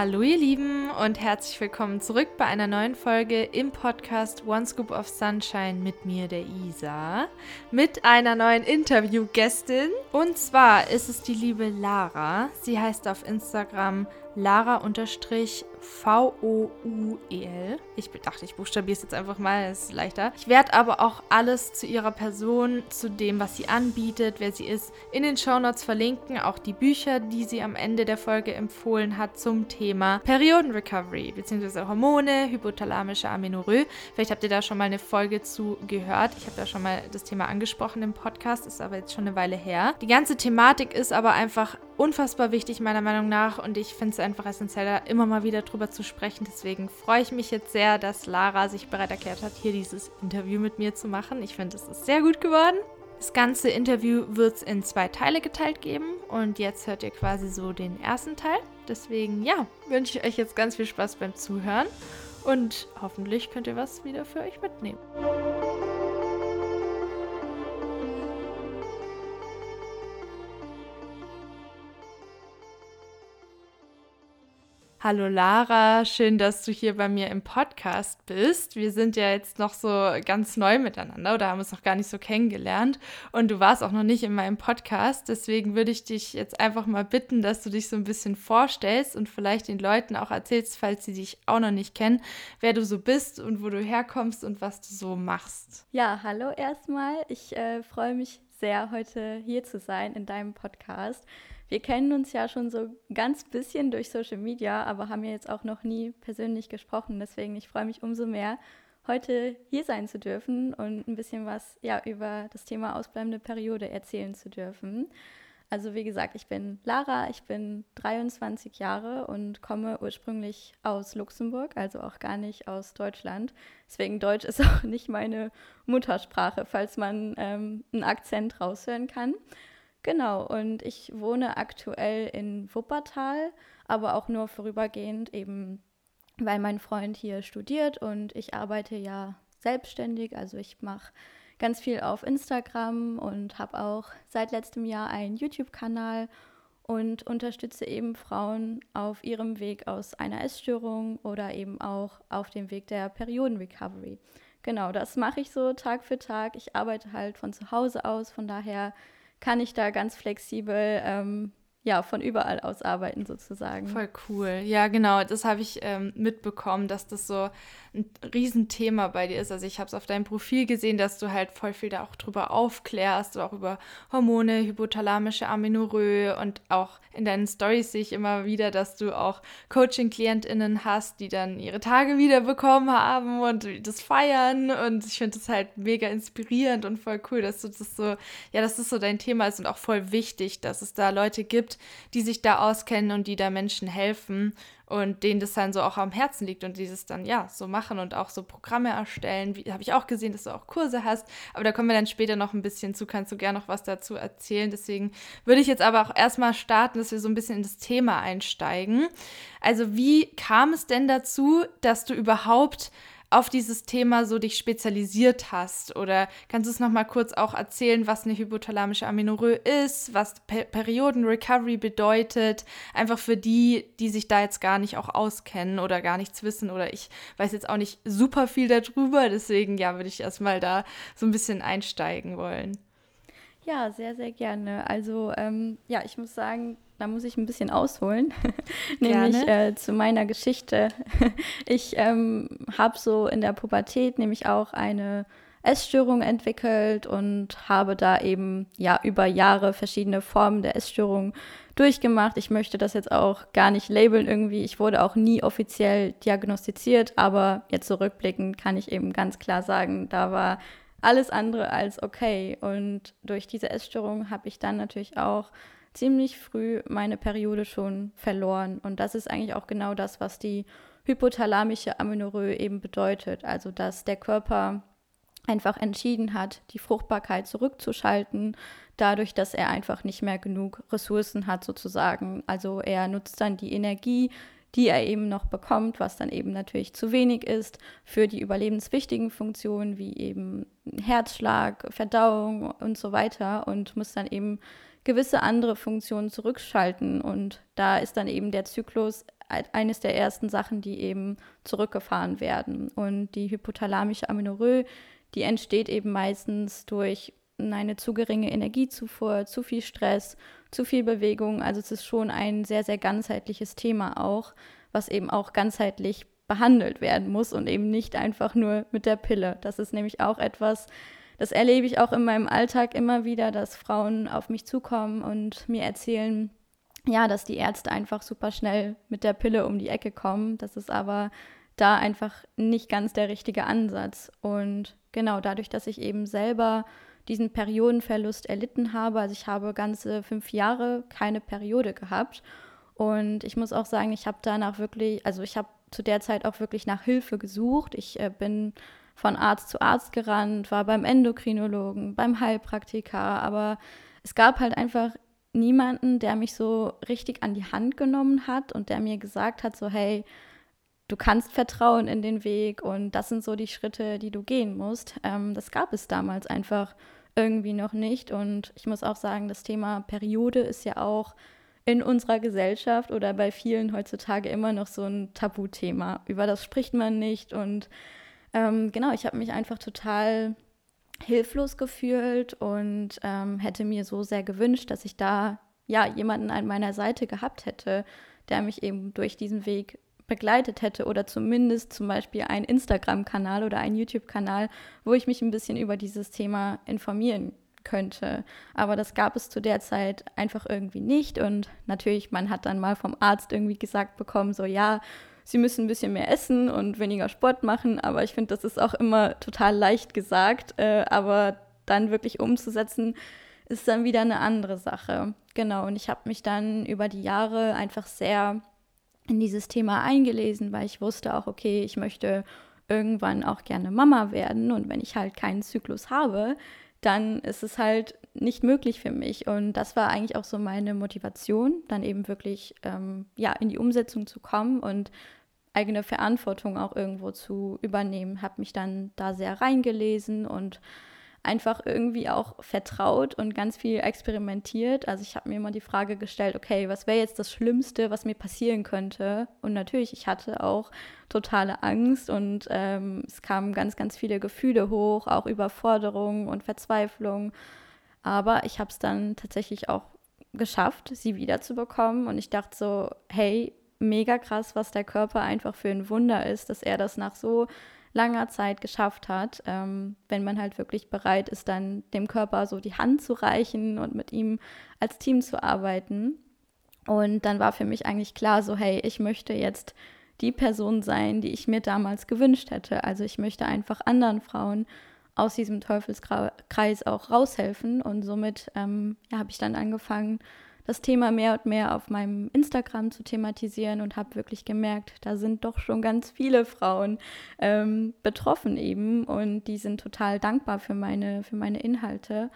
Hallo ihr Lieben und herzlich willkommen zurück bei einer neuen Folge im Podcast One Scoop of Sunshine mit mir, der Isa, mit einer neuen Interviewgästin. Und zwar ist es die liebe Lara. Sie heißt auf Instagram Lara-V-O-U-E-L. Ich dachte, ich buchstabiere es jetzt einfach mal, es ist leichter. Ich werde aber auch alles zu ihrer Person, zu dem, was sie anbietet, wer sie ist, in den Shownotes verlinken. Auch die Bücher, die sie am Ende der Folge empfohlen hat zum Thema Periodenrecovery, beziehungsweise Hormone, hypothalamische Amenorrhoe. Vielleicht habt ihr da schon mal eine Folge zu gehört. Ich habe da schon mal das Thema angesprochen im Podcast, ist aber jetzt schon eine Weile her. Die ganze Thematik ist aber einfach unfassbar wichtig, meiner Meinung nach, und ich finde es einfach essentiell, immer mal wieder drüber zu sprechen. Deswegen freue ich mich jetzt sehr, dass Lara sich bereit erklärt hat, hier dieses Interview mit mir zu machen. Ich finde, es ist sehr gut geworden. Das ganze Interview wird es in zwei Teile geteilt geben und jetzt hört ihr quasi so den ersten Teil. Deswegen, ja, wünsche ich euch jetzt ganz viel Spaß beim Zuhören und hoffentlich könnt ihr was wieder für euch mitnehmen. Hallo Lara, schön, dass du hier bei mir im Podcast bist. Wir sind ja jetzt noch so ganz neu miteinander oder haben uns noch gar nicht so kennengelernt und du warst auch noch nicht in meinem Podcast. Deswegen würde ich dich jetzt einfach mal bitten, dass du dich so ein bisschen vorstellst und vielleicht den Leuten auch erzählst, falls sie dich auch noch nicht kennen, wer du so bist und wo du herkommst und was du so machst. Ja, hallo erstmal. Ich äh, freue mich sehr, heute hier zu sein in deinem Podcast. Wir kennen uns ja schon so ganz bisschen durch Social Media, aber haben ja jetzt auch noch nie persönlich gesprochen. Deswegen, ich freue mich umso mehr, heute hier sein zu dürfen und ein bisschen was ja, über das Thema ausbleibende Periode erzählen zu dürfen. Also wie gesagt, ich bin Lara, ich bin 23 Jahre und komme ursprünglich aus Luxemburg, also auch gar nicht aus Deutschland. Deswegen Deutsch ist auch nicht meine Muttersprache, falls man ähm, einen Akzent raushören kann. Genau, und ich wohne aktuell in Wuppertal, aber auch nur vorübergehend, eben weil mein Freund hier studiert und ich arbeite ja selbstständig. Also ich mache ganz viel auf Instagram und habe auch seit letztem Jahr einen YouTube-Kanal und unterstütze eben Frauen auf ihrem Weg aus einer Essstörung oder eben auch auf dem Weg der Periodenrecovery. Genau, das mache ich so Tag für Tag. Ich arbeite halt von zu Hause aus, von daher kann ich da ganz flexibel ähm, ja, von überall aus arbeiten sozusagen. Voll cool. Ja, genau. Das habe ich ähm, mitbekommen, dass das so ein Riesenthema bei dir ist. Also ich habe es auf deinem Profil gesehen, dass du halt voll viel da auch drüber aufklärst, auch über Hormone, hypothalamische Amenorrhoe und auch in deinen Stories sehe ich immer wieder, dass du auch Coaching-KlientInnen hast, die dann ihre Tage wieder bekommen haben und das feiern und ich finde das halt mega inspirierend und voll cool, dass du das so, ja, dass das so dein Thema ist und auch voll wichtig, dass es da Leute gibt, die sich da auskennen und die da Menschen helfen und denen das dann so auch am Herzen liegt und dieses dann ja so machen und auch so Programme erstellen. Habe ich auch gesehen, dass du auch Kurse hast, aber da kommen wir dann später noch ein bisschen zu, kannst du gerne noch was dazu erzählen. Deswegen würde ich jetzt aber auch erstmal starten, dass wir so ein bisschen in das Thema einsteigen. Also, wie kam es denn dazu, dass du überhaupt auf dieses Thema so dich spezialisiert hast? Oder kannst du es nochmal kurz auch erzählen, was eine hypothalamische Amenorrhoe ist, was per Periodenrecovery bedeutet? Einfach für die, die sich da jetzt gar nicht auch auskennen oder gar nichts wissen oder ich weiß jetzt auch nicht super viel darüber. Deswegen, ja, würde ich erstmal da so ein bisschen einsteigen wollen. Ja, sehr, sehr gerne. Also, ähm, ja, ich muss sagen, da muss ich ein bisschen ausholen, nämlich äh, zu meiner Geschichte. ich ähm, habe so in der Pubertät nämlich auch eine Essstörung entwickelt und habe da eben ja über Jahre verschiedene Formen der Essstörung durchgemacht. Ich möchte das jetzt auch gar nicht labeln irgendwie. Ich wurde auch nie offiziell diagnostiziert, aber jetzt zurückblickend kann ich eben ganz klar sagen, da war alles andere als okay. Und durch diese Essstörung habe ich dann natürlich auch ziemlich früh meine Periode schon verloren. Und das ist eigentlich auch genau das, was die hypothalamische Amenorrhoe eben bedeutet. Also, dass der Körper einfach entschieden hat, die Fruchtbarkeit zurückzuschalten, dadurch, dass er einfach nicht mehr genug Ressourcen hat sozusagen. Also er nutzt dann die Energie, die er eben noch bekommt, was dann eben natürlich zu wenig ist für die überlebenswichtigen Funktionen wie eben Herzschlag, Verdauung und so weiter und muss dann eben gewisse andere Funktionen zurückschalten. Und da ist dann eben der Zyklus eines der ersten Sachen, die eben zurückgefahren werden. Und die hypothalamische Amenorrhoe, die entsteht eben meistens durch eine zu geringe Energiezufuhr, zu viel Stress, zu viel Bewegung. Also es ist schon ein sehr, sehr ganzheitliches Thema auch, was eben auch ganzheitlich behandelt werden muss und eben nicht einfach nur mit der Pille. Das ist nämlich auch etwas, das erlebe ich auch in meinem Alltag immer wieder, dass Frauen auf mich zukommen und mir erzählen, ja, dass die Ärzte einfach super schnell mit der Pille um die Ecke kommen. Das ist aber da einfach nicht ganz der richtige Ansatz. Und genau dadurch, dass ich eben selber diesen Periodenverlust erlitten habe, also ich habe ganze fünf Jahre keine Periode gehabt. Und ich muss auch sagen, ich habe danach wirklich, also ich habe zu der Zeit auch wirklich nach Hilfe gesucht. Ich äh, bin von Arzt zu Arzt gerannt, war beim Endokrinologen, beim Heilpraktiker, aber es gab halt einfach niemanden, der mich so richtig an die Hand genommen hat und der mir gesagt hat, so hey, du kannst vertrauen in den Weg und das sind so die Schritte, die du gehen musst. Ähm, das gab es damals einfach irgendwie noch nicht und ich muss auch sagen, das Thema Periode ist ja auch in unserer Gesellschaft oder bei vielen heutzutage immer noch so ein Tabuthema. Über das spricht man nicht und ähm, genau, ich habe mich einfach total hilflos gefühlt und ähm, hätte mir so sehr gewünscht, dass ich da ja jemanden an meiner Seite gehabt hätte, der mich eben durch diesen Weg begleitet hätte oder zumindest zum Beispiel einen Instagram-Kanal oder einen YouTube-Kanal, wo ich mich ein bisschen über dieses Thema informieren könnte. Aber das gab es zu der Zeit einfach irgendwie nicht. Und natürlich, man hat dann mal vom Arzt irgendwie gesagt bekommen, so ja, sie müssen ein bisschen mehr essen und weniger Sport machen. Aber ich finde, das ist auch immer total leicht gesagt. Äh, aber dann wirklich umzusetzen, ist dann wieder eine andere Sache. Genau, und ich habe mich dann über die Jahre einfach sehr in dieses Thema eingelesen, weil ich wusste auch, okay, ich möchte irgendwann auch gerne Mama werden und wenn ich halt keinen Zyklus habe, dann ist es halt nicht möglich für mich. Und das war eigentlich auch so meine Motivation, dann eben wirklich ähm, ja, in die Umsetzung zu kommen und eigene Verantwortung auch irgendwo zu übernehmen. Habe mich dann da sehr reingelesen und einfach irgendwie auch vertraut und ganz viel experimentiert. Also ich habe mir immer die Frage gestellt, okay, was wäre jetzt das Schlimmste, was mir passieren könnte? Und natürlich, ich hatte auch totale Angst und ähm, es kamen ganz, ganz viele Gefühle hoch, auch Überforderung und Verzweiflung. Aber ich habe es dann tatsächlich auch geschafft, sie wiederzubekommen. Und ich dachte so, hey, mega krass, was der Körper einfach für ein Wunder ist, dass er das nach so langer Zeit geschafft hat, ähm, wenn man halt wirklich bereit ist, dann dem Körper so die Hand zu reichen und mit ihm als Team zu arbeiten. Und dann war für mich eigentlich klar, so hey, ich möchte jetzt die Person sein, die ich mir damals gewünscht hätte. Also ich möchte einfach anderen Frauen aus diesem Teufelskreis auch raushelfen. Und somit ähm, ja, habe ich dann angefangen, das Thema mehr und mehr auf meinem Instagram zu thematisieren und habe wirklich gemerkt, da sind doch schon ganz viele Frauen ähm, betroffen eben und die sind total dankbar für meine, für meine Inhalte.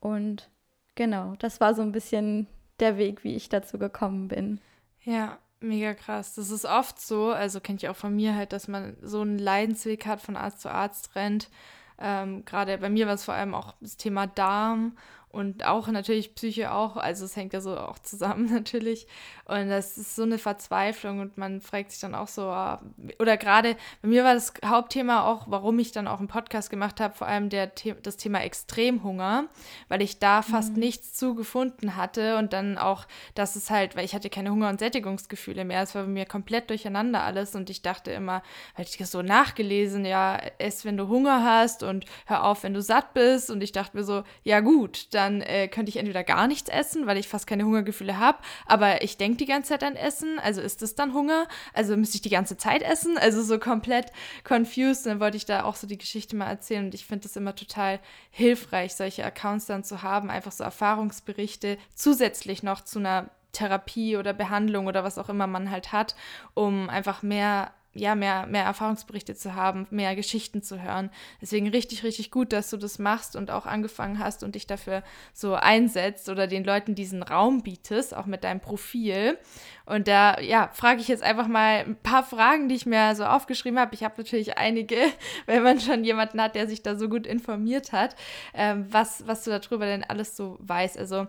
Und genau, das war so ein bisschen der Weg, wie ich dazu gekommen bin. Ja, mega krass. Das ist oft so, also kenne ich auch von mir halt, dass man so einen Leidensweg hat, von Arzt zu Arzt rennt. Ähm, Gerade bei mir war es vor allem auch das Thema Darm und auch natürlich Psyche auch, also es hängt ja so auch zusammen natürlich. Und das ist so eine Verzweiflung und man fragt sich dann auch so, ah, oder gerade bei mir war das Hauptthema auch, warum ich dann auch einen Podcast gemacht habe, vor allem der, das Thema Extremhunger, weil ich da fast mhm. nichts zu gefunden hatte und dann auch, dass es halt, weil ich hatte keine Hunger- und Sättigungsgefühle mehr, es war bei mir komplett durcheinander alles und ich dachte immer, weil ich das so nachgelesen, ja, ess, wenn du Hunger hast und hör auf, wenn du satt bist und ich dachte mir so, ja gut, dann dann äh, könnte ich entweder gar nichts essen, weil ich fast keine Hungergefühle habe, aber ich denke die ganze Zeit an Essen, also ist das dann Hunger? Also müsste ich die ganze Zeit essen? Also so komplett confused. dann wollte ich da auch so die Geschichte mal erzählen und ich finde das immer total hilfreich, solche Accounts dann zu haben, einfach so Erfahrungsberichte zusätzlich noch zu einer Therapie oder Behandlung oder was auch immer man halt hat, um einfach mehr ja, mehr, mehr Erfahrungsberichte zu haben, mehr Geschichten zu hören. Deswegen richtig, richtig gut, dass du das machst und auch angefangen hast und dich dafür so einsetzt oder den Leuten diesen Raum bietest, auch mit deinem Profil. Und da, ja, frage ich jetzt einfach mal ein paar Fragen, die ich mir so aufgeschrieben habe. Ich habe natürlich einige, wenn man schon jemanden hat, der sich da so gut informiert hat, ähm, was, was du darüber denn alles so weißt. Also,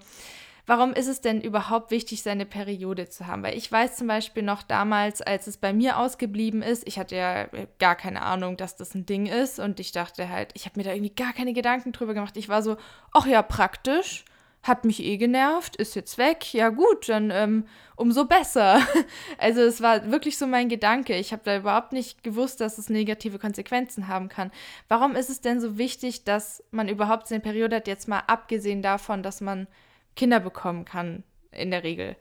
warum ist es denn überhaupt wichtig, seine Periode zu haben? Weil ich weiß zum Beispiel noch damals, als es bei mir ausgeblieben ist, ich hatte ja gar keine Ahnung, dass das ein Ding ist und ich dachte halt, ich habe mir da irgendwie gar keine Gedanken drüber gemacht. Ich war so, ach ja, praktisch, hat mich eh genervt, ist jetzt weg, ja gut, dann ähm, umso besser. Also es war wirklich so mein Gedanke. Ich habe da überhaupt nicht gewusst, dass es negative Konsequenzen haben kann. Warum ist es denn so wichtig, dass man überhaupt seine Periode hat, jetzt mal abgesehen davon, dass man Kinder bekommen kann in der Regel.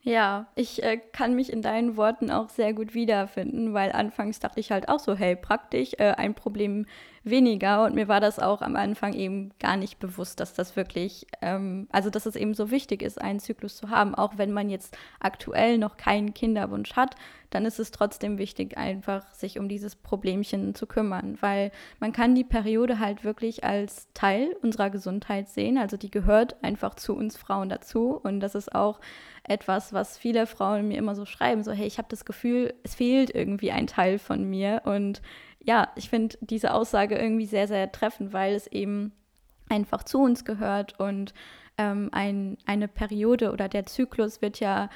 Ja, ich äh, kann mich in deinen Worten auch sehr gut wiederfinden, weil anfangs dachte ich halt auch so, hey, praktisch, äh, ein Problem weniger. Und mir war das auch am Anfang eben gar nicht bewusst, dass das wirklich, ähm, also dass es eben so wichtig ist, einen Zyklus zu haben. Auch wenn man jetzt aktuell noch keinen Kinderwunsch hat, dann ist es trotzdem wichtig, einfach sich um dieses Problemchen zu kümmern, weil man kann die Periode halt wirklich als Teil unserer Gesundheit sehen. Also die gehört einfach zu uns Frauen dazu. Und das ist auch etwas, was viele Frauen mir immer so schreiben, so hey, ich habe das Gefühl, es fehlt irgendwie ein Teil von mir und ja, ich finde diese Aussage irgendwie sehr, sehr treffend, weil es eben einfach zu uns gehört und ähm, ein, eine Periode oder der Zyklus wird ja,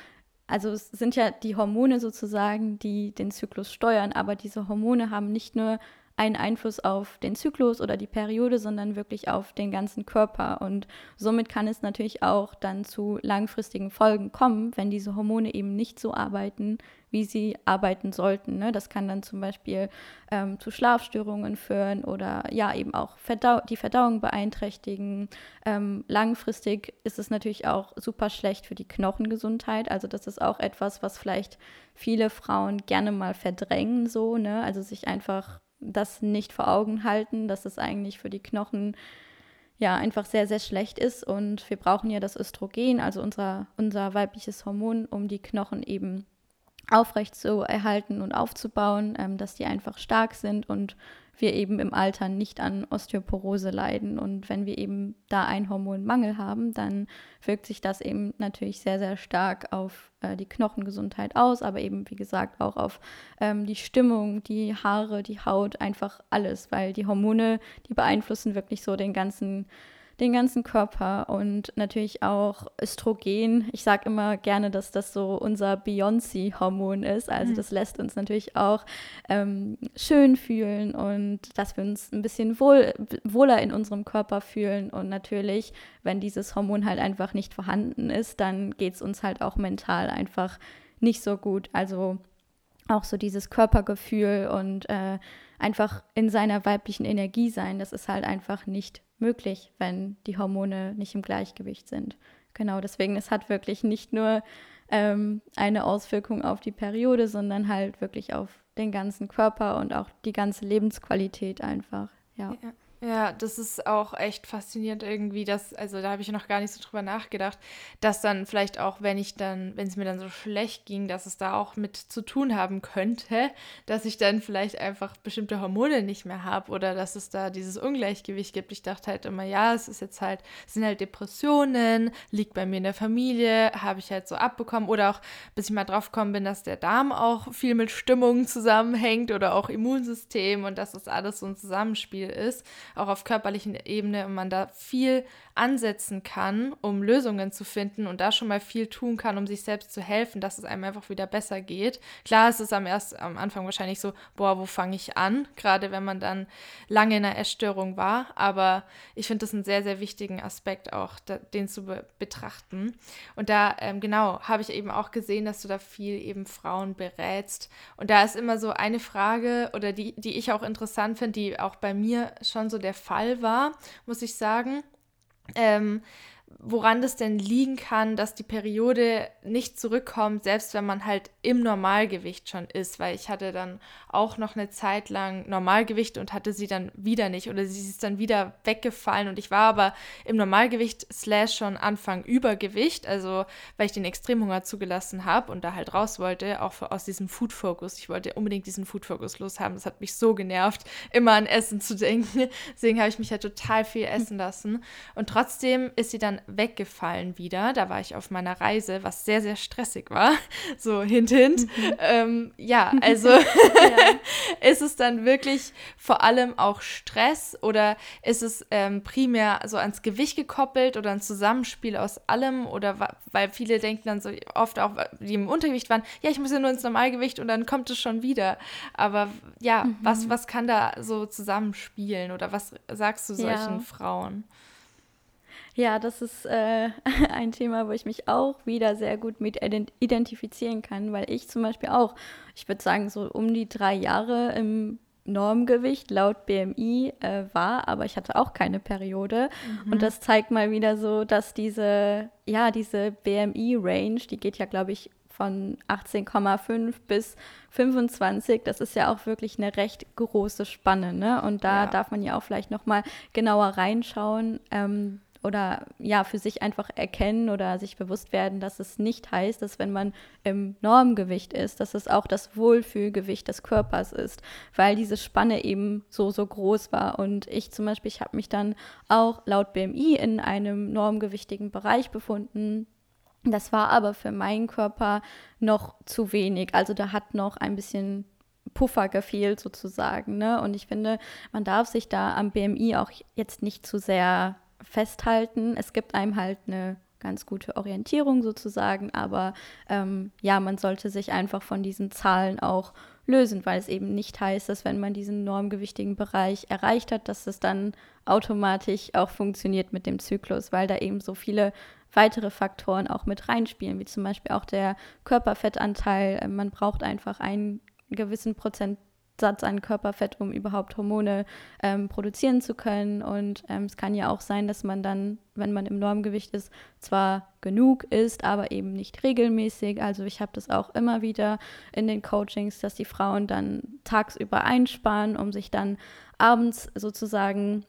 also es sind ja die Hormone sozusagen, die den Zyklus steuern, aber diese Hormone haben nicht nur einen Einfluss auf den Zyklus oder die Periode, sondern wirklich auf den ganzen Körper. Und somit kann es natürlich auch dann zu langfristigen Folgen kommen, wenn diese Hormone eben nicht so arbeiten, wie sie arbeiten sollten. Ne? Das kann dann zum Beispiel ähm, zu Schlafstörungen führen oder ja eben auch Verdau die Verdauung beeinträchtigen. Ähm, langfristig ist es natürlich auch super schlecht für die Knochengesundheit. Also das ist auch etwas, was vielleicht viele Frauen gerne mal verdrängen, so, ne? Also sich einfach das nicht vor Augen halten, dass es eigentlich für die Knochen ja einfach sehr, sehr schlecht ist. Und wir brauchen ja das Östrogen, also unser, unser weibliches Hormon, um die Knochen eben aufrecht zu erhalten und aufzubauen, ähm, dass die einfach stark sind und wir eben im Alter nicht an Osteoporose leiden. Und wenn wir eben da einen Hormonmangel haben, dann wirkt sich das eben natürlich sehr, sehr stark auf äh, die Knochengesundheit aus, aber eben, wie gesagt, auch auf ähm, die Stimmung, die Haare, die Haut, einfach alles, weil die Hormone, die beeinflussen wirklich so den ganzen den ganzen Körper und natürlich auch Östrogen. Ich sage immer gerne, dass das so unser Beyoncé-Hormon ist. Also mhm. das lässt uns natürlich auch ähm, schön fühlen und dass wir uns ein bisschen wohl, wohler in unserem Körper fühlen. Und natürlich, wenn dieses Hormon halt einfach nicht vorhanden ist, dann geht es uns halt auch mental einfach nicht so gut. Also auch so dieses Körpergefühl und äh, einfach in seiner weiblichen Energie sein, das ist halt einfach nicht möglich, wenn die Hormone nicht im Gleichgewicht sind. Genau, deswegen, es hat wirklich nicht nur ähm, eine Auswirkung auf die Periode, sondern halt wirklich auf den ganzen Körper und auch die ganze Lebensqualität einfach. ja. ja. Ja, das ist auch echt faszinierend irgendwie, dass, also da habe ich noch gar nicht so drüber nachgedacht, dass dann vielleicht auch, wenn ich dann, wenn es mir dann so schlecht ging, dass es da auch mit zu tun haben könnte, dass ich dann vielleicht einfach bestimmte Hormone nicht mehr habe oder dass es da dieses Ungleichgewicht gibt. Ich dachte halt immer, ja, es ist jetzt halt, es sind halt Depressionen, liegt bei mir in der Familie, habe ich halt so abbekommen oder auch, bis ich mal drauf gekommen bin, dass der Darm auch viel mit Stimmung zusammenhängt oder auch Immunsystem und dass das alles so ein Zusammenspiel ist auch auf körperlichen Ebene und man da viel ansetzen kann, um Lösungen zu finden und da schon mal viel tun kann, um sich selbst zu helfen, dass es einem einfach wieder besser geht. Klar, es ist am, erst, am Anfang wahrscheinlich so, boah, wo fange ich an? Gerade wenn man dann lange in einer Essstörung war. Aber ich finde das einen sehr, sehr wichtigen Aspekt auch, da, den zu be betrachten. Und da, ähm, genau, habe ich eben auch gesehen, dass du da viel eben Frauen berätst. Und da ist immer so eine Frage oder die, die ich auch interessant finde, die auch bei mir schon so der Fall war, muss ich sagen ähm, woran das denn liegen kann, dass die Periode nicht zurückkommt, selbst wenn man halt im Normalgewicht schon ist, weil ich hatte dann auch noch eine Zeit lang Normalgewicht und hatte sie dann wieder nicht oder sie ist dann wieder weggefallen und ich war aber im Normalgewicht slash schon Anfang Übergewicht, also weil ich den Extremhunger zugelassen habe und da halt raus wollte, auch aus diesem Food Focus. Ich wollte unbedingt diesen Food Focus loshaben. Das hat mich so genervt, immer an Essen zu denken. Deswegen habe ich mich halt total viel essen lassen und trotzdem ist sie dann weggefallen wieder. Da war ich auf meiner Reise, was sehr, sehr stressig war. So hint, hint. Mhm. Ähm, ja, also ja. ist es dann wirklich vor allem auch Stress oder ist es ähm, primär so ans Gewicht gekoppelt oder ein Zusammenspiel aus allem? Oder weil viele denken dann so oft auch, die im Untergewicht waren, ja, ich muss ja nur ins Normalgewicht und dann kommt es schon wieder. Aber ja, mhm. was, was kann da so zusammenspielen oder was sagst du solchen ja. Frauen? Ja, das ist äh, ein Thema, wo ich mich auch wieder sehr gut mit identifizieren kann, weil ich zum Beispiel auch, ich würde sagen, so um die drei Jahre im Normgewicht laut BMI äh, war, aber ich hatte auch keine Periode. Mhm. Und das zeigt mal wieder so, dass diese, ja, diese BMI-Range, die geht ja, glaube ich, von 18,5 bis 25, das ist ja auch wirklich eine recht große Spanne. Ne? Und da ja. darf man ja auch vielleicht nochmal genauer reinschauen. Ähm, oder ja, für sich einfach erkennen oder sich bewusst werden, dass es nicht heißt, dass wenn man im Normgewicht ist, dass es auch das Wohlfühlgewicht des Körpers ist, weil diese Spanne eben so, so groß war. Und ich zum Beispiel, ich habe mich dann auch laut BMI in einem normgewichtigen Bereich befunden. Das war aber für meinen Körper noch zu wenig. Also da hat noch ein bisschen Puffer gefehlt sozusagen. Ne? Und ich finde, man darf sich da am BMI auch jetzt nicht zu sehr festhalten. Es gibt einem halt eine ganz gute Orientierung sozusagen, aber ähm, ja, man sollte sich einfach von diesen Zahlen auch lösen, weil es eben nicht heißt, dass wenn man diesen normgewichtigen Bereich erreicht hat, dass es dann automatisch auch funktioniert mit dem Zyklus, weil da eben so viele weitere Faktoren auch mit reinspielen, wie zum Beispiel auch der Körperfettanteil. Man braucht einfach einen gewissen Prozent Satz an Körperfett, um überhaupt Hormone ähm, produzieren zu können. Und ähm, es kann ja auch sein, dass man dann, wenn man im Normgewicht ist, zwar genug isst, aber eben nicht regelmäßig. Also ich habe das auch immer wieder in den Coachings, dass die Frauen dann tagsüber einsparen, um sich dann abends sozusagen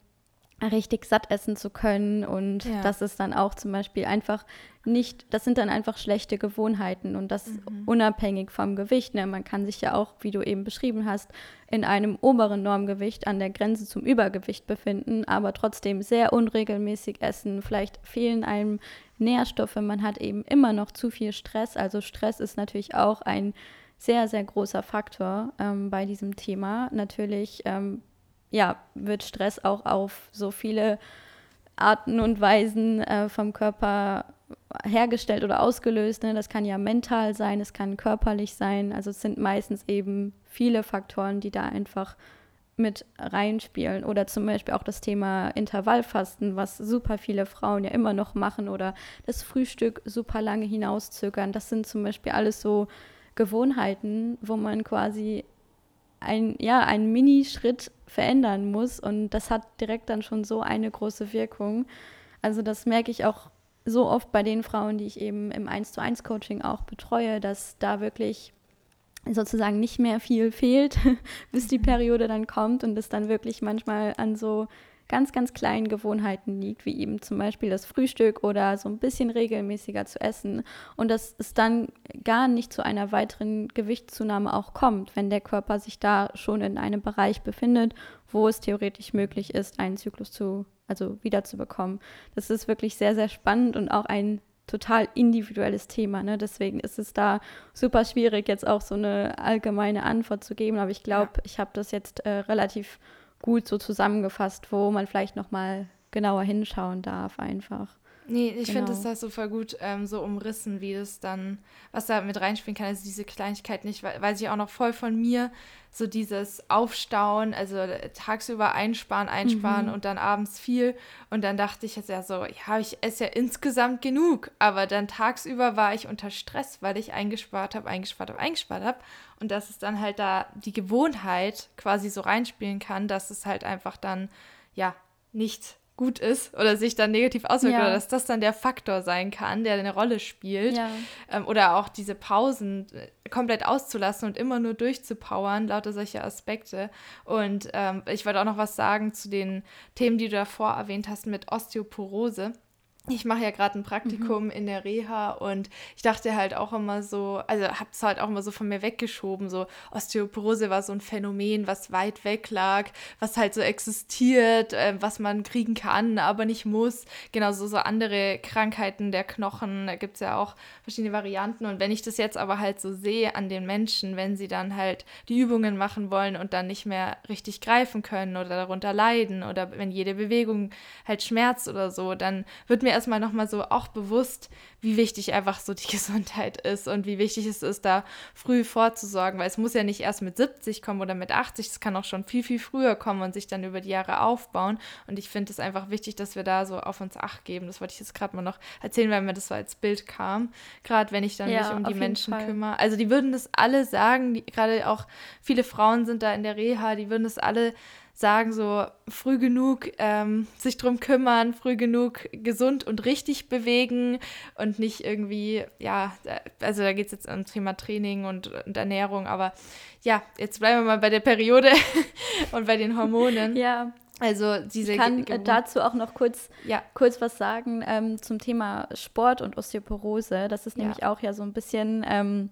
richtig satt essen zu können. Und ja. das ist dann auch zum Beispiel einfach nicht, das sind dann einfach schlechte Gewohnheiten und das mhm. unabhängig vom Gewicht. Ne? Man kann sich ja auch, wie du eben beschrieben hast, in einem oberen Normgewicht an der Grenze zum Übergewicht befinden, aber trotzdem sehr unregelmäßig essen. Vielleicht fehlen einem Nährstoffe, man hat eben immer noch zu viel Stress. Also Stress ist natürlich auch ein sehr, sehr großer Faktor ähm, bei diesem Thema. Natürlich ähm, ja, wird Stress auch auf so viele Arten und Weisen äh, vom Körper hergestellt oder ausgelöst. Ne? Das kann ja mental sein, es kann körperlich sein. Also es sind meistens eben viele Faktoren, die da einfach mit reinspielen. Oder zum Beispiel auch das Thema Intervallfasten, was super viele Frauen ja immer noch machen. Oder das Frühstück super lange hinauszögern. Das sind zum Beispiel alles so Gewohnheiten, wo man quasi ein, ja, einen Mini-Schritt verändern muss. Und das hat direkt dann schon so eine große Wirkung. Also das merke ich auch so oft bei den Frauen, die ich eben im 1 zu 1 Coaching auch betreue, dass da wirklich sozusagen nicht mehr viel fehlt, bis die Periode dann kommt und es dann wirklich manchmal an so ganz, ganz kleinen Gewohnheiten liegt, wie eben zum Beispiel das Frühstück oder so ein bisschen regelmäßiger zu essen. Und dass es dann gar nicht zu einer weiteren Gewichtszunahme auch kommt, wenn der Körper sich da schon in einem Bereich befindet, wo es theoretisch möglich ist, einen Zyklus zu, also wiederzubekommen. Das ist wirklich sehr, sehr spannend und auch ein total individuelles Thema. Ne? Deswegen ist es da super schwierig, jetzt auch so eine allgemeine Antwort zu geben. Aber ich glaube, ja. ich habe das jetzt äh, relativ gut so zusammengefasst, wo man vielleicht noch mal genauer hinschauen darf einfach. Nee, ich genau. finde es da super gut ähm, so umrissen, wie das dann, was da mit reinspielen kann, also diese Kleinigkeit nicht, weil, weiß ich auch noch voll von mir, so dieses Aufstauen, also tagsüber einsparen, einsparen mhm. und dann abends viel. Und dann dachte ich jetzt ja so, ja, ich esse ja insgesamt genug. Aber dann tagsüber war ich unter Stress, weil ich eingespart habe, eingespart habe, eingespart habe. Und dass es dann halt da die Gewohnheit quasi so reinspielen kann, dass es halt einfach dann, ja, nicht gut ist oder sich dann negativ auswirkt ja. oder dass das dann der Faktor sein kann, der eine Rolle spielt. Ja. Ähm, oder auch diese Pausen äh, komplett auszulassen und immer nur durchzupowern, lauter solche Aspekte. Und ähm, ich wollte auch noch was sagen zu den Themen, die du davor erwähnt hast mit Osteoporose. Ich mache ja gerade ein Praktikum mhm. in der Reha und ich dachte halt auch immer so, also habe es halt auch immer so von mir weggeschoben, so Osteoporose war so ein Phänomen, was weit weg lag, was halt so existiert, äh, was man kriegen kann, aber nicht muss. Genauso so andere Krankheiten der Knochen, da gibt es ja auch verschiedene Varianten und wenn ich das jetzt aber halt so sehe an den Menschen, wenn sie dann halt die Übungen machen wollen und dann nicht mehr richtig greifen können oder darunter leiden oder wenn jede Bewegung halt schmerzt oder so, dann wird mir erstmal nochmal so auch bewusst, wie wichtig einfach so die Gesundheit ist und wie wichtig es ist, da früh vorzusorgen, weil es muss ja nicht erst mit 70 kommen oder mit 80, es kann auch schon viel, viel früher kommen und sich dann über die Jahre aufbauen. Und ich finde es einfach wichtig, dass wir da so auf uns Acht geben. Das wollte ich jetzt gerade mal noch erzählen, weil mir das so als Bild kam. Gerade wenn ich dann ja, mich um die Menschen Fall. kümmere. Also die würden das alle sagen, gerade auch viele Frauen sind da in der Reha, die würden das alle sagen, so früh genug ähm, sich drum kümmern, früh genug gesund und richtig bewegen und nicht irgendwie, ja, also da geht es jetzt um Thema Training und, und, Ernährung, aber ja, jetzt bleiben wir mal bei der Periode und bei den Hormonen. Ja. Also diese ich kann Ge dazu auch noch kurz, ja. kurz was sagen ähm, zum Thema Sport und Osteoporose. Das ist nämlich ja. auch ja so ein bisschen ähm,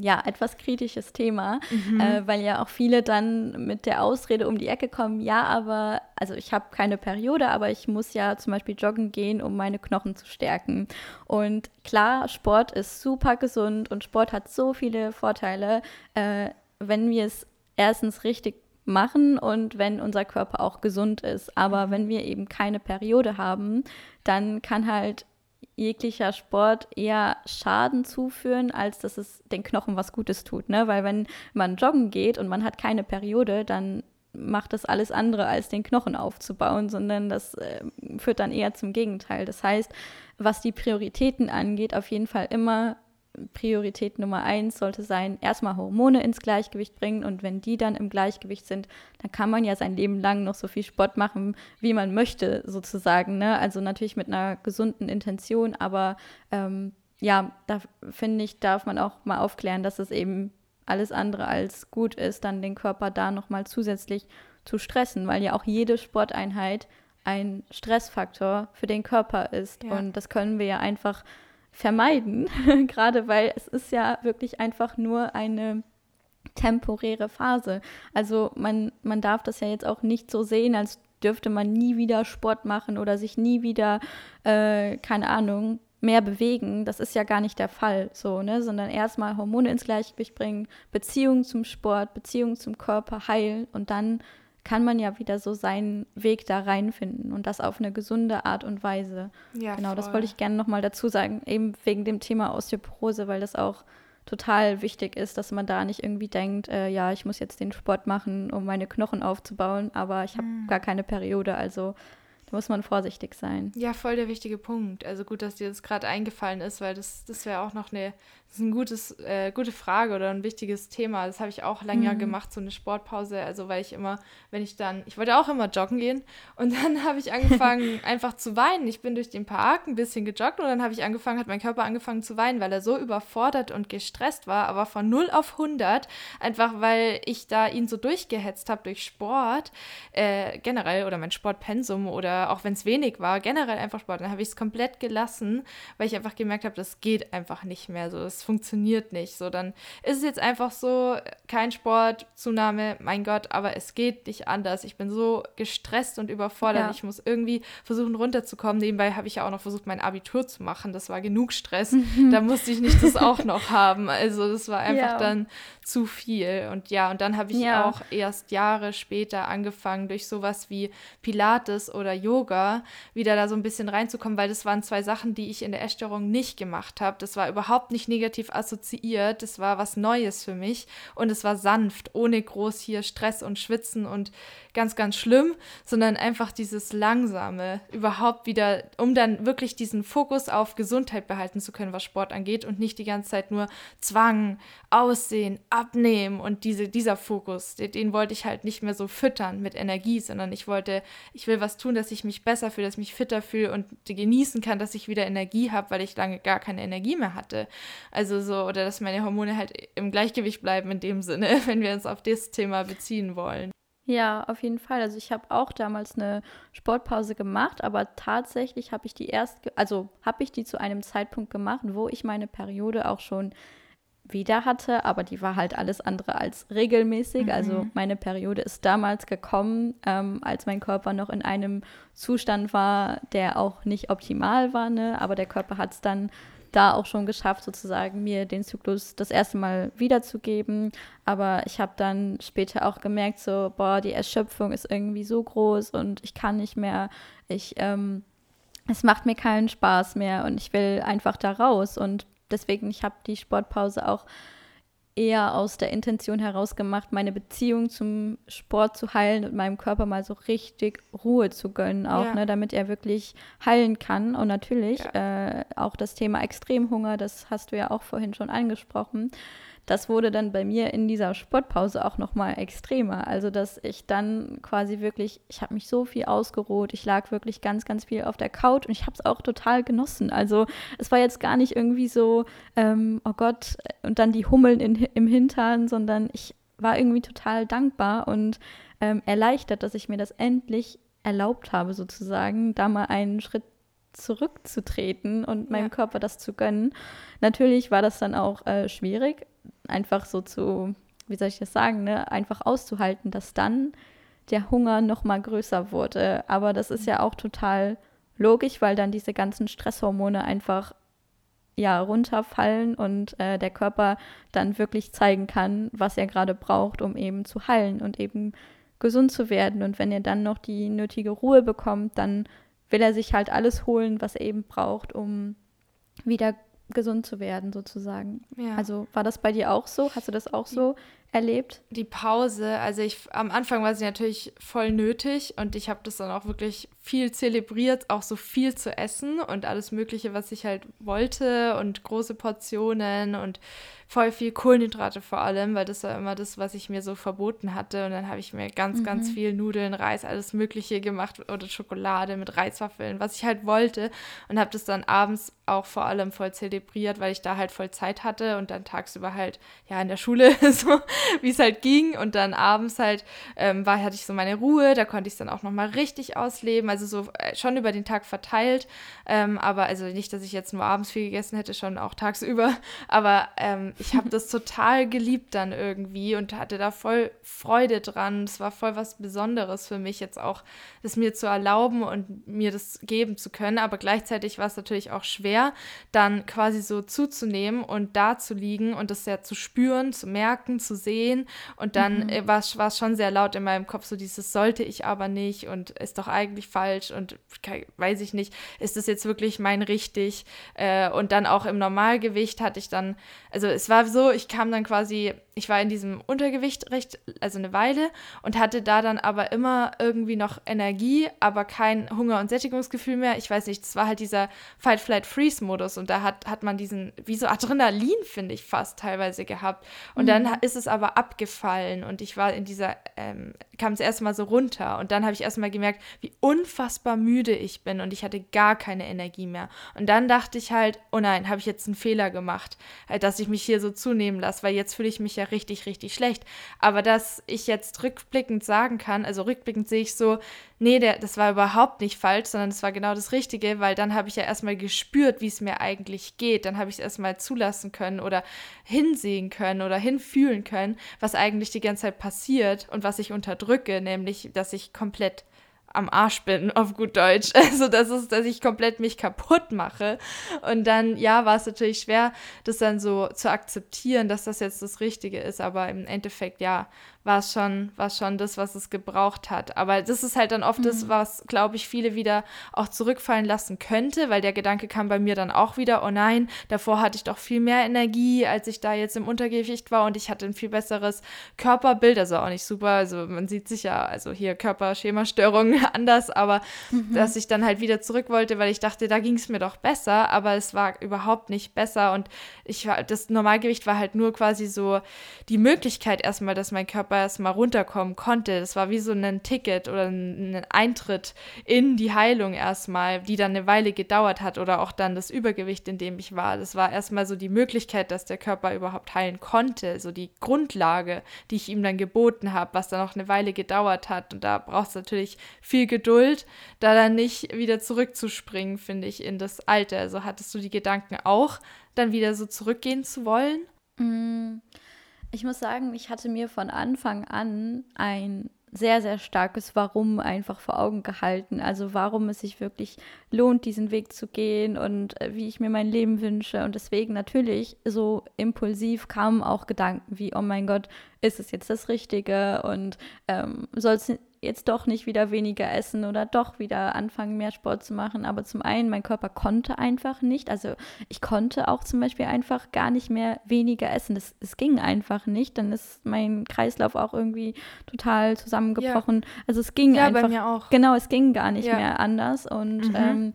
ja, etwas kritisches Thema, mhm. äh, weil ja auch viele dann mit der Ausrede um die Ecke kommen, ja, aber, also ich habe keine Periode, aber ich muss ja zum Beispiel joggen gehen, um meine Knochen zu stärken. Und klar, Sport ist super gesund und Sport hat so viele Vorteile, äh, wenn wir es erstens richtig machen und wenn unser Körper auch gesund ist. Aber mhm. wenn wir eben keine Periode haben, dann kann halt jeglicher Sport eher Schaden zuführen, als dass es den Knochen was Gutes tut. Ne? Weil wenn man joggen geht und man hat keine Periode, dann macht das alles andere, als den Knochen aufzubauen, sondern das äh, führt dann eher zum Gegenteil. Das heißt, was die Prioritäten angeht, auf jeden Fall immer Priorität Nummer eins sollte sein, erstmal Hormone ins Gleichgewicht bringen und wenn die dann im Gleichgewicht sind, dann kann man ja sein Leben lang noch so viel Sport machen, wie man möchte, sozusagen. Ne? Also natürlich mit einer gesunden Intention, aber ähm, ja, da finde ich, darf man auch mal aufklären, dass es eben alles andere als gut ist, dann den Körper da nochmal zusätzlich zu stressen, weil ja auch jede Sporteinheit ein Stressfaktor für den Körper ist. Ja. Und das können wir ja einfach vermeiden, gerade weil es ist ja wirklich einfach nur eine temporäre Phase. Also man, man darf das ja jetzt auch nicht so sehen, als dürfte man nie wieder Sport machen oder sich nie wieder, äh, keine Ahnung, mehr bewegen. Das ist ja gar nicht der Fall, so, ne? Sondern erstmal Hormone ins Gleichgewicht bringen, Beziehung zum Sport, Beziehung zum Körper heilen und dann kann man ja wieder so seinen Weg da reinfinden und das auf eine gesunde Art und Weise. Ja, genau, voll. das wollte ich gerne nochmal dazu sagen, eben wegen dem Thema Osteoporose, weil das auch total wichtig ist, dass man da nicht irgendwie denkt, äh, ja, ich muss jetzt den Sport machen, um meine Knochen aufzubauen, aber ich habe mhm. gar keine Periode, also da muss man vorsichtig sein. Ja, voll der wichtige Punkt. Also gut, dass dir das gerade eingefallen ist, weil das, das wäre auch noch eine, das ist eine gutes, äh, gute Frage oder ein wichtiges Thema. Das habe ich auch länger mhm. gemacht, so eine Sportpause. Also weil ich immer, wenn ich dann, ich wollte auch immer joggen gehen und dann habe ich angefangen einfach zu weinen. Ich bin durch den Park ein bisschen gejoggt und dann habe ich angefangen, hat mein Körper angefangen zu weinen, weil er so überfordert und gestresst war, aber von 0 auf 100, einfach weil ich da ihn so durchgehetzt habe durch Sport, äh, generell oder mein Sportpensum oder auch wenn es wenig war, generell einfach Sport. Dann habe ich es komplett gelassen, weil ich einfach gemerkt habe, das geht einfach nicht mehr so, es funktioniert nicht. So, dann ist es jetzt einfach so, kein Sport, Zunahme, mein Gott, aber es geht nicht anders. Ich bin so gestresst und überfordert. Ja. Ich muss irgendwie versuchen runterzukommen. Nebenbei habe ich ja auch noch versucht, mein Abitur zu machen. Das war genug Stress. da musste ich nicht das auch noch haben. Also das war einfach ja. dann zu viel. Und ja, und dann habe ich ja. auch erst Jahre später angefangen, durch sowas wie Pilates oder Yoga wieder da so ein bisschen reinzukommen, weil das waren zwei Sachen, die ich in der Essstörung nicht gemacht habe. Das war überhaupt nicht negativ assoziiert. Das war was Neues für mich und es war sanft, ohne groß hier Stress und Schwitzen und ganz, ganz schlimm, sondern einfach dieses langsame, überhaupt wieder, um dann wirklich diesen Fokus auf Gesundheit behalten zu können, was Sport angeht und nicht die ganze Zeit nur Zwang, Aussehen, Abnehmen und diese, dieser Fokus, den, den wollte ich halt nicht mehr so füttern mit Energie, sondern ich wollte, ich will was tun, dass ich mich besser fühle, dass ich mich fitter fühle und genießen kann, dass ich wieder Energie habe, weil ich lange gar keine Energie mehr hatte. Also so, oder dass meine Hormone halt im Gleichgewicht bleiben in dem Sinne, wenn wir uns auf das Thema beziehen wollen. Ja, auf jeden Fall. Also ich habe auch damals eine Sportpause gemacht, aber tatsächlich habe ich die erst, also habe ich die zu einem Zeitpunkt gemacht, wo ich meine Periode auch schon wieder hatte, aber die war halt alles andere als regelmäßig. Also mhm. Also meine Periode ist damals gekommen, ähm, als mein Körper noch in einem Zustand war, der auch nicht optimal war, ne? aber der Körper hat es dann da auch schon geschafft, sozusagen mir den Zyklus das erste Mal wiederzugeben. Aber ich habe dann später auch gemerkt, so, boah, die Erschöpfung ist irgendwie so groß und ich kann nicht mehr. Ich, ähm, es macht mir keinen Spaß mehr und ich will einfach da raus. Und deswegen, ich habe die Sportpause auch eher aus der Intention heraus gemacht, meine Beziehung zum Sport zu heilen und meinem Körper mal so richtig Ruhe zu gönnen, auch, ja. ne, damit er wirklich heilen kann. Und natürlich ja. äh, auch das Thema Extremhunger, das hast du ja auch vorhin schon angesprochen das wurde dann bei mir in dieser Sportpause auch noch mal extremer. Also dass ich dann quasi wirklich, ich habe mich so viel ausgeruht, ich lag wirklich ganz, ganz viel auf der Couch und ich habe es auch total genossen. Also es war jetzt gar nicht irgendwie so, ähm, oh Gott, und dann die Hummeln in, im Hintern, sondern ich war irgendwie total dankbar und ähm, erleichtert, dass ich mir das endlich erlaubt habe, sozusagen, da mal einen Schritt zurückzutreten und meinem ja. Körper das zu gönnen. Natürlich war das dann auch äh, schwierig, einfach so zu, wie soll ich das sagen, ne, einfach auszuhalten, dass dann der Hunger noch mal größer wurde. Aber das ist ja auch total logisch, weil dann diese ganzen Stresshormone einfach ja runterfallen und äh, der Körper dann wirklich zeigen kann, was er gerade braucht, um eben zu heilen und eben gesund zu werden. Und wenn er dann noch die nötige Ruhe bekommt, dann will er sich halt alles holen, was er eben braucht, um wieder gesund zu werden, sozusagen. Ja. Also war das bei dir auch so? Hast du das auch so erlebt? Die Pause, also ich am Anfang war sie natürlich voll nötig und ich habe das dann auch wirklich viel zelebriert, auch so viel zu essen und alles Mögliche, was ich halt wollte und große Portionen und voll viel Kohlenhydrate vor allem, weil das war immer das, was ich mir so verboten hatte. Und dann habe ich mir ganz, mhm. ganz viel Nudeln, Reis, alles Mögliche gemacht oder Schokolade mit Reiswaffeln, was ich halt wollte. Und habe das dann abends auch vor allem voll zelebriert, weil ich da halt voll Zeit hatte und dann tagsüber halt, ja, in der Schule, so wie es halt ging. Und dann abends halt ähm, war, hatte ich so meine Ruhe, da konnte ich es dann auch nochmal richtig ausleben. Also so äh, schon über den Tag verteilt. Ähm, aber also nicht, dass ich jetzt nur abends viel gegessen hätte, schon auch tagsüber. Aber ähm, ich habe das total geliebt dann irgendwie und hatte da voll Freude dran. Es war voll was Besonderes für mich jetzt auch, das mir zu erlauben und mir das geben zu können. Aber gleichzeitig war es natürlich auch schwer, dann quasi so zuzunehmen und da zu liegen und das ja zu spüren, zu merken, zu sehen. Und dann mhm. Äh, war es schon sehr laut in meinem Kopf, so dieses sollte ich aber nicht und ist doch eigentlich falsch und weiß ich nicht, ist das jetzt wirklich mein richtig? Äh, und dann auch im Normalgewicht hatte ich dann, also es war so, ich kam dann quasi, ich war in diesem Untergewicht recht, also eine Weile und hatte da dann aber immer irgendwie noch Energie, aber kein Hunger- und Sättigungsgefühl mehr. Ich weiß nicht, es war halt dieser Fight-Flight-Freeze-Modus und da hat, hat man diesen, wie so Adrenalin, finde ich, fast teilweise gehabt. Und mhm. dann ist es aber abgefallen und ich war in dieser, ähm, kam es erstmal so runter und dann habe ich erstmal gemerkt, wie unfassbar müde ich bin und ich hatte gar keine Energie mehr. Und dann dachte ich halt, oh nein, habe ich jetzt einen Fehler gemacht, halt, dass ich mich hier so zunehmen lasse, weil jetzt fühle ich mich ja richtig, richtig schlecht. Aber dass ich jetzt rückblickend sagen kann, also rückblickend sehe ich so, nee, der, das war überhaupt nicht falsch, sondern das war genau das Richtige, weil dann habe ich ja erstmal gespürt, wie es mir eigentlich geht. Dann habe ich es erstmal zulassen können oder hinsehen können oder hinfühlen können, was eigentlich die ganze Zeit passiert und was ich unterdrücke, nämlich, dass ich komplett am Arsch bin, auf gut Deutsch. Also das ist, dass ich komplett mich kaputt mache. Und dann, ja, war es natürlich schwer, das dann so zu akzeptieren, dass das jetzt das Richtige ist. Aber im Endeffekt, ja, war es schon, war schon das, was es gebraucht hat. Aber das ist halt dann oft mhm. das, was, glaube ich, viele wieder auch zurückfallen lassen könnte, weil der Gedanke kam bei mir dann auch wieder, oh nein, davor hatte ich doch viel mehr Energie, als ich da jetzt im Untergewicht war und ich hatte ein viel besseres Körperbild, also auch nicht super, also man sieht sich ja, also hier Körperschemastörungen anders, aber mhm. dass ich dann halt wieder zurück wollte, weil ich dachte, da ging es mir doch besser, aber es war überhaupt nicht besser und ich war, das Normalgewicht war halt nur quasi so die Möglichkeit erstmal, dass mein Körper erstmal runterkommen konnte. Das war wie so ein Ticket oder ein Eintritt in die Heilung erstmal, die dann eine Weile gedauert hat oder auch dann das Übergewicht, in dem ich war. Das war erstmal so die Möglichkeit, dass der Körper überhaupt heilen konnte, so die Grundlage, die ich ihm dann geboten habe, was dann auch eine Weile gedauert hat. Und da braucht es natürlich viel Geduld, da dann nicht wieder zurückzuspringen, finde ich, in das Alte. Also hattest du die Gedanken auch, dann wieder so zurückgehen zu wollen? Mm, ich muss sagen, ich hatte mir von Anfang an ein sehr, sehr starkes Warum einfach vor Augen gehalten. Also warum es sich wirklich lohnt, diesen Weg zu gehen und äh, wie ich mir mein Leben wünsche. Und deswegen natürlich so impulsiv kamen auch Gedanken wie, oh mein Gott, ist es jetzt das Richtige und ähm, soll es jetzt doch nicht wieder weniger essen oder doch wieder anfangen, mehr Sport zu machen. Aber zum einen, mein Körper konnte einfach nicht. Also ich konnte auch zum Beispiel einfach gar nicht mehr weniger essen. Es ging einfach nicht. Dann ist mein Kreislauf auch irgendwie total zusammengebrochen. Ja. Also es ging ja, einfach. Bei mir auch. Genau, es ging gar nicht ja. mehr anders. Und mhm. ähm,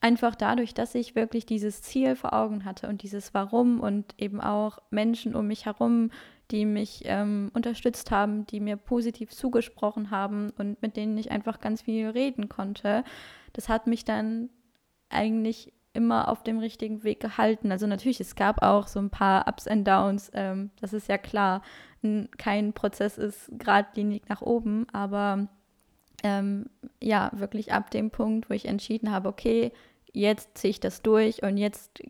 einfach dadurch, dass ich wirklich dieses Ziel vor Augen hatte und dieses Warum und eben auch Menschen um mich herum, die mich ähm, unterstützt haben, die mir positiv zugesprochen haben und mit denen ich einfach ganz viel reden konnte. Das hat mich dann eigentlich immer auf dem richtigen Weg gehalten. Also natürlich, es gab auch so ein paar Ups and Downs, ähm, das ist ja klar. Kein Prozess ist geradlinig nach oben, aber ähm, ja, wirklich ab dem Punkt, wo ich entschieden habe, okay, jetzt ziehe ich das durch und jetzt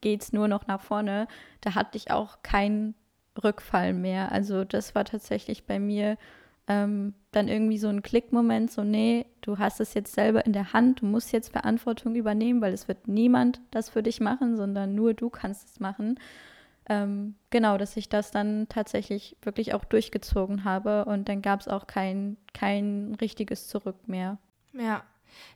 geht es nur noch nach vorne, da hatte ich auch keinen Rückfall mehr. Also das war tatsächlich bei mir ähm, dann irgendwie so ein Klickmoment, so nee, du hast es jetzt selber in der Hand, du musst jetzt Verantwortung übernehmen, weil es wird niemand das für dich machen, sondern nur du kannst es machen. Ähm, genau, dass ich das dann tatsächlich wirklich auch durchgezogen habe und dann gab es auch kein, kein richtiges Zurück mehr. Ja,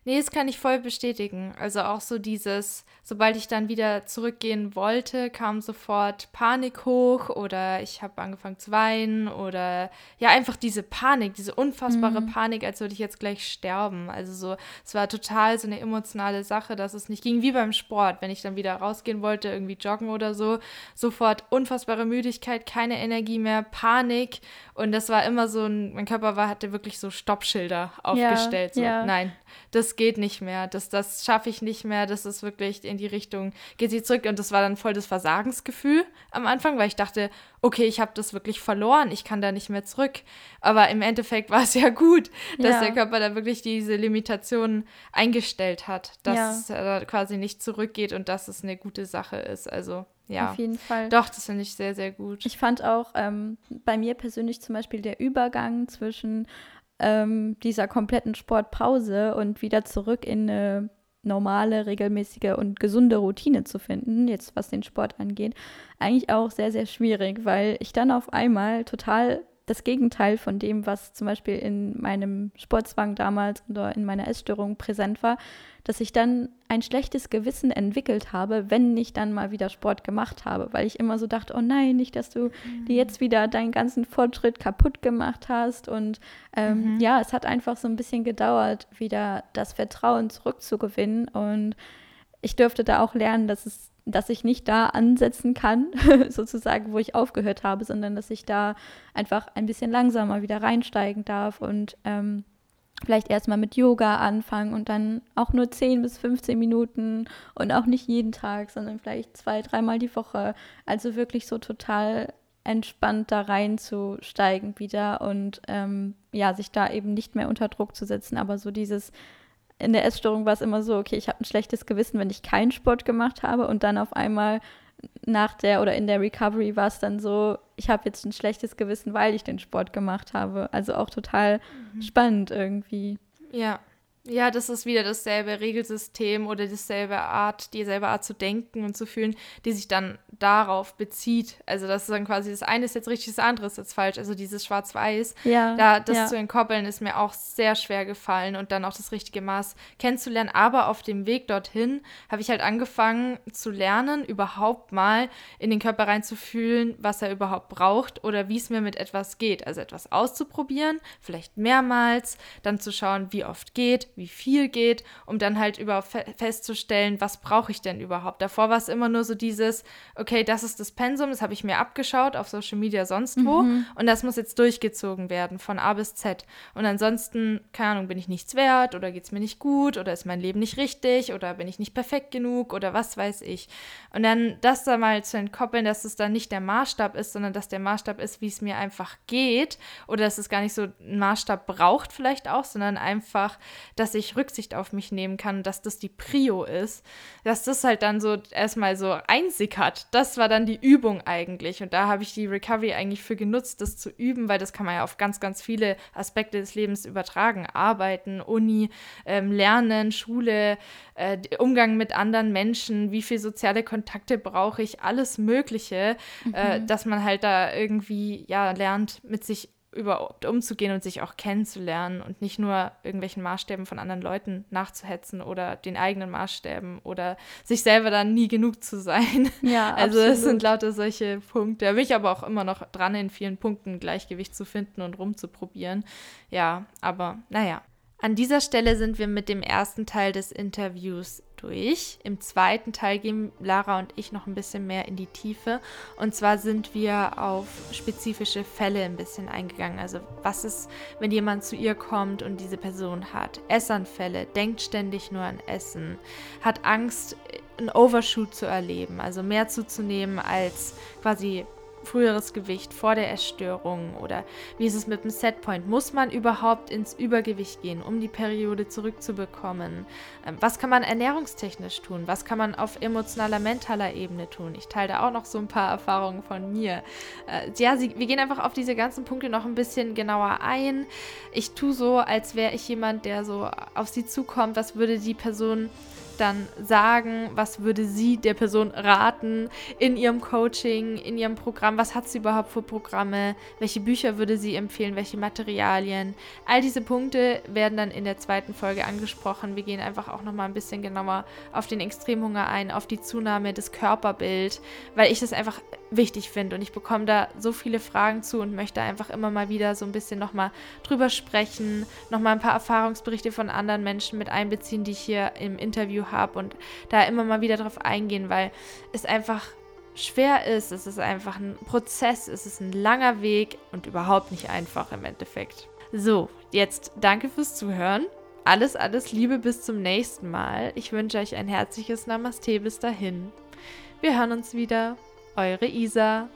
Nee, das kann ich voll bestätigen. Also auch so dieses, sobald ich dann wieder zurückgehen wollte, kam sofort Panik hoch oder ich habe angefangen zu weinen oder ja, einfach diese Panik, diese unfassbare mhm. Panik, als würde ich jetzt gleich sterben. Also so, es war total so eine emotionale Sache, dass es nicht ging wie beim Sport, wenn ich dann wieder rausgehen wollte, irgendwie joggen oder so, sofort unfassbare Müdigkeit, keine Energie mehr, Panik und das war immer so ein, mein Körper war, hatte wirklich so Stoppschilder aufgestellt. Ja, so, ja. nein, das geht nicht mehr, das, das schaffe ich nicht mehr, das ist wirklich in die Richtung, geht sie zurück. Und das war dann voll das Versagensgefühl am Anfang, weil ich dachte, okay, ich habe das wirklich verloren, ich kann da nicht mehr zurück. Aber im Endeffekt war es ja gut, dass ja. der Körper da wirklich diese Limitationen eingestellt hat, dass ja. er quasi nicht zurückgeht und dass es eine gute Sache ist. Also ja. Auf jeden Fall. Doch, das finde ich sehr, sehr gut. Ich fand auch ähm, bei mir persönlich zum Beispiel der Übergang zwischen ähm, dieser kompletten Sportpause und wieder zurück in eine normale, regelmäßige und gesunde Routine zu finden, jetzt was den Sport angeht, eigentlich auch sehr, sehr schwierig, weil ich dann auf einmal total das Gegenteil von dem, was zum Beispiel in meinem Sportzwang damals oder in meiner Essstörung präsent war, dass ich dann ein schlechtes Gewissen entwickelt habe, wenn ich dann mal wieder Sport gemacht habe, weil ich immer so dachte, oh nein, nicht, dass du mhm. dir jetzt wieder deinen ganzen Fortschritt kaputt gemacht hast. Und ähm, mhm. ja, es hat einfach so ein bisschen gedauert, wieder das Vertrauen zurückzugewinnen. Und ich dürfte da auch lernen, dass es dass ich nicht da ansetzen kann, sozusagen, wo ich aufgehört habe, sondern dass ich da einfach ein bisschen langsamer wieder reinsteigen darf und ähm, vielleicht erstmal mit Yoga anfangen und dann auch nur 10 bis 15 Minuten und auch nicht jeden Tag, sondern vielleicht zwei, dreimal die Woche. Also wirklich so total entspannt da reinzusteigen wieder und ähm, ja, sich da eben nicht mehr unter Druck zu setzen, aber so dieses in der Essstörung war es immer so, okay, ich habe ein schlechtes Gewissen, wenn ich keinen Sport gemacht habe und dann auf einmal nach der oder in der Recovery war es dann so, ich habe jetzt ein schlechtes Gewissen, weil ich den Sport gemacht habe. Also auch total mhm. spannend irgendwie. Ja. Ja, das ist wieder dasselbe Regelsystem oder dieselbe Art, dieselbe Art zu denken und zu fühlen, die sich dann darauf bezieht. Also das ist dann quasi das eine ist jetzt richtig, das andere ist jetzt falsch. Also dieses Schwarz-Weiß, ja, da das ja. zu entkoppeln, ist mir auch sehr schwer gefallen und dann auch das richtige Maß kennenzulernen. Aber auf dem Weg dorthin habe ich halt angefangen zu lernen, überhaupt mal in den Körper reinzufühlen, was er überhaupt braucht oder wie es mir mit etwas geht. Also etwas auszuprobieren, vielleicht mehrmals, dann zu schauen, wie oft geht, wie viel geht, um dann halt über festzustellen, was brauche ich denn überhaupt. Davor war es immer nur so dieses, okay, das ist das Pensum, das habe ich mir abgeschaut auf Social Media sonst wo mhm. und das muss jetzt durchgezogen werden von A bis Z. Und ansonsten, keine Ahnung, bin ich nichts wert oder geht es mir nicht gut oder ist mein Leben nicht richtig oder bin ich nicht perfekt genug oder was weiß ich. Und dann das da mal zu entkoppeln, dass es dann nicht der Maßstab ist, sondern dass der Maßstab ist, wie es mir einfach geht oder dass es gar nicht so einen Maßstab braucht vielleicht auch, sondern einfach, dass dass ich Rücksicht auf mich nehmen kann, dass das die Prio ist, dass das halt dann so erstmal so einsickert. Das war dann die Übung eigentlich. Und da habe ich die Recovery eigentlich für genutzt, das zu üben, weil das kann man ja auf ganz, ganz viele Aspekte des Lebens übertragen. Arbeiten, Uni, ähm, Lernen, Schule, äh, Umgang mit anderen Menschen, wie viele soziale Kontakte brauche ich, alles Mögliche, äh, mhm. äh, dass man halt da irgendwie ja lernt, mit sich überhaupt umzugehen und sich auch kennenzulernen und nicht nur irgendwelchen Maßstäben von anderen Leuten nachzuhetzen oder den eigenen Maßstäben oder sich selber dann nie genug zu sein. Ja, also absolut. es sind lauter solche Punkte. Da bin ich aber auch immer noch dran, in vielen Punkten Gleichgewicht zu finden und rumzuprobieren. Ja, aber naja. An dieser Stelle sind wir mit dem ersten Teil des Interviews durch. Im zweiten Teil gehen Lara und ich noch ein bisschen mehr in die Tiefe. Und zwar sind wir auf spezifische Fälle ein bisschen eingegangen. Also was ist, wenn jemand zu ihr kommt und diese Person hat Essanfälle, denkt ständig nur an Essen, hat Angst, einen Overshoot zu erleben, also mehr zuzunehmen als quasi früheres Gewicht vor der Essstörung oder wie ist es mit dem Setpoint? Muss man überhaupt ins Übergewicht gehen, um die Periode zurückzubekommen? Ähm, was kann man ernährungstechnisch tun? Was kann man auf emotionaler, mentaler Ebene tun? Ich teile da auch noch so ein paar Erfahrungen von mir. Äh, ja, sie, wir gehen einfach auf diese ganzen Punkte noch ein bisschen genauer ein. Ich tue so, als wäre ich jemand, der so auf sie zukommt. Was würde die Person dann sagen, was würde sie der Person raten in ihrem Coaching, in ihrem Programm, was hat sie überhaupt für Programme, welche Bücher würde sie empfehlen, welche Materialien. All diese Punkte werden dann in der zweiten Folge angesprochen. Wir gehen einfach auch nochmal ein bisschen genauer auf den Extremhunger ein, auf die Zunahme des Körperbild, weil ich das einfach wichtig finde und ich bekomme da so viele Fragen zu und möchte einfach immer mal wieder so ein bisschen nochmal drüber sprechen, nochmal ein paar Erfahrungsberichte von anderen Menschen mit einbeziehen, die ich hier im Interview habe und da immer mal wieder drauf eingehen, weil es einfach schwer ist, es ist einfach ein Prozess, es ist ein langer Weg und überhaupt nicht einfach im Endeffekt. So, jetzt danke fürs Zuhören. Alles, alles Liebe bis zum nächsten Mal. Ich wünsche euch ein herzliches Namaste bis dahin. Wir hören uns wieder. Eure Isa.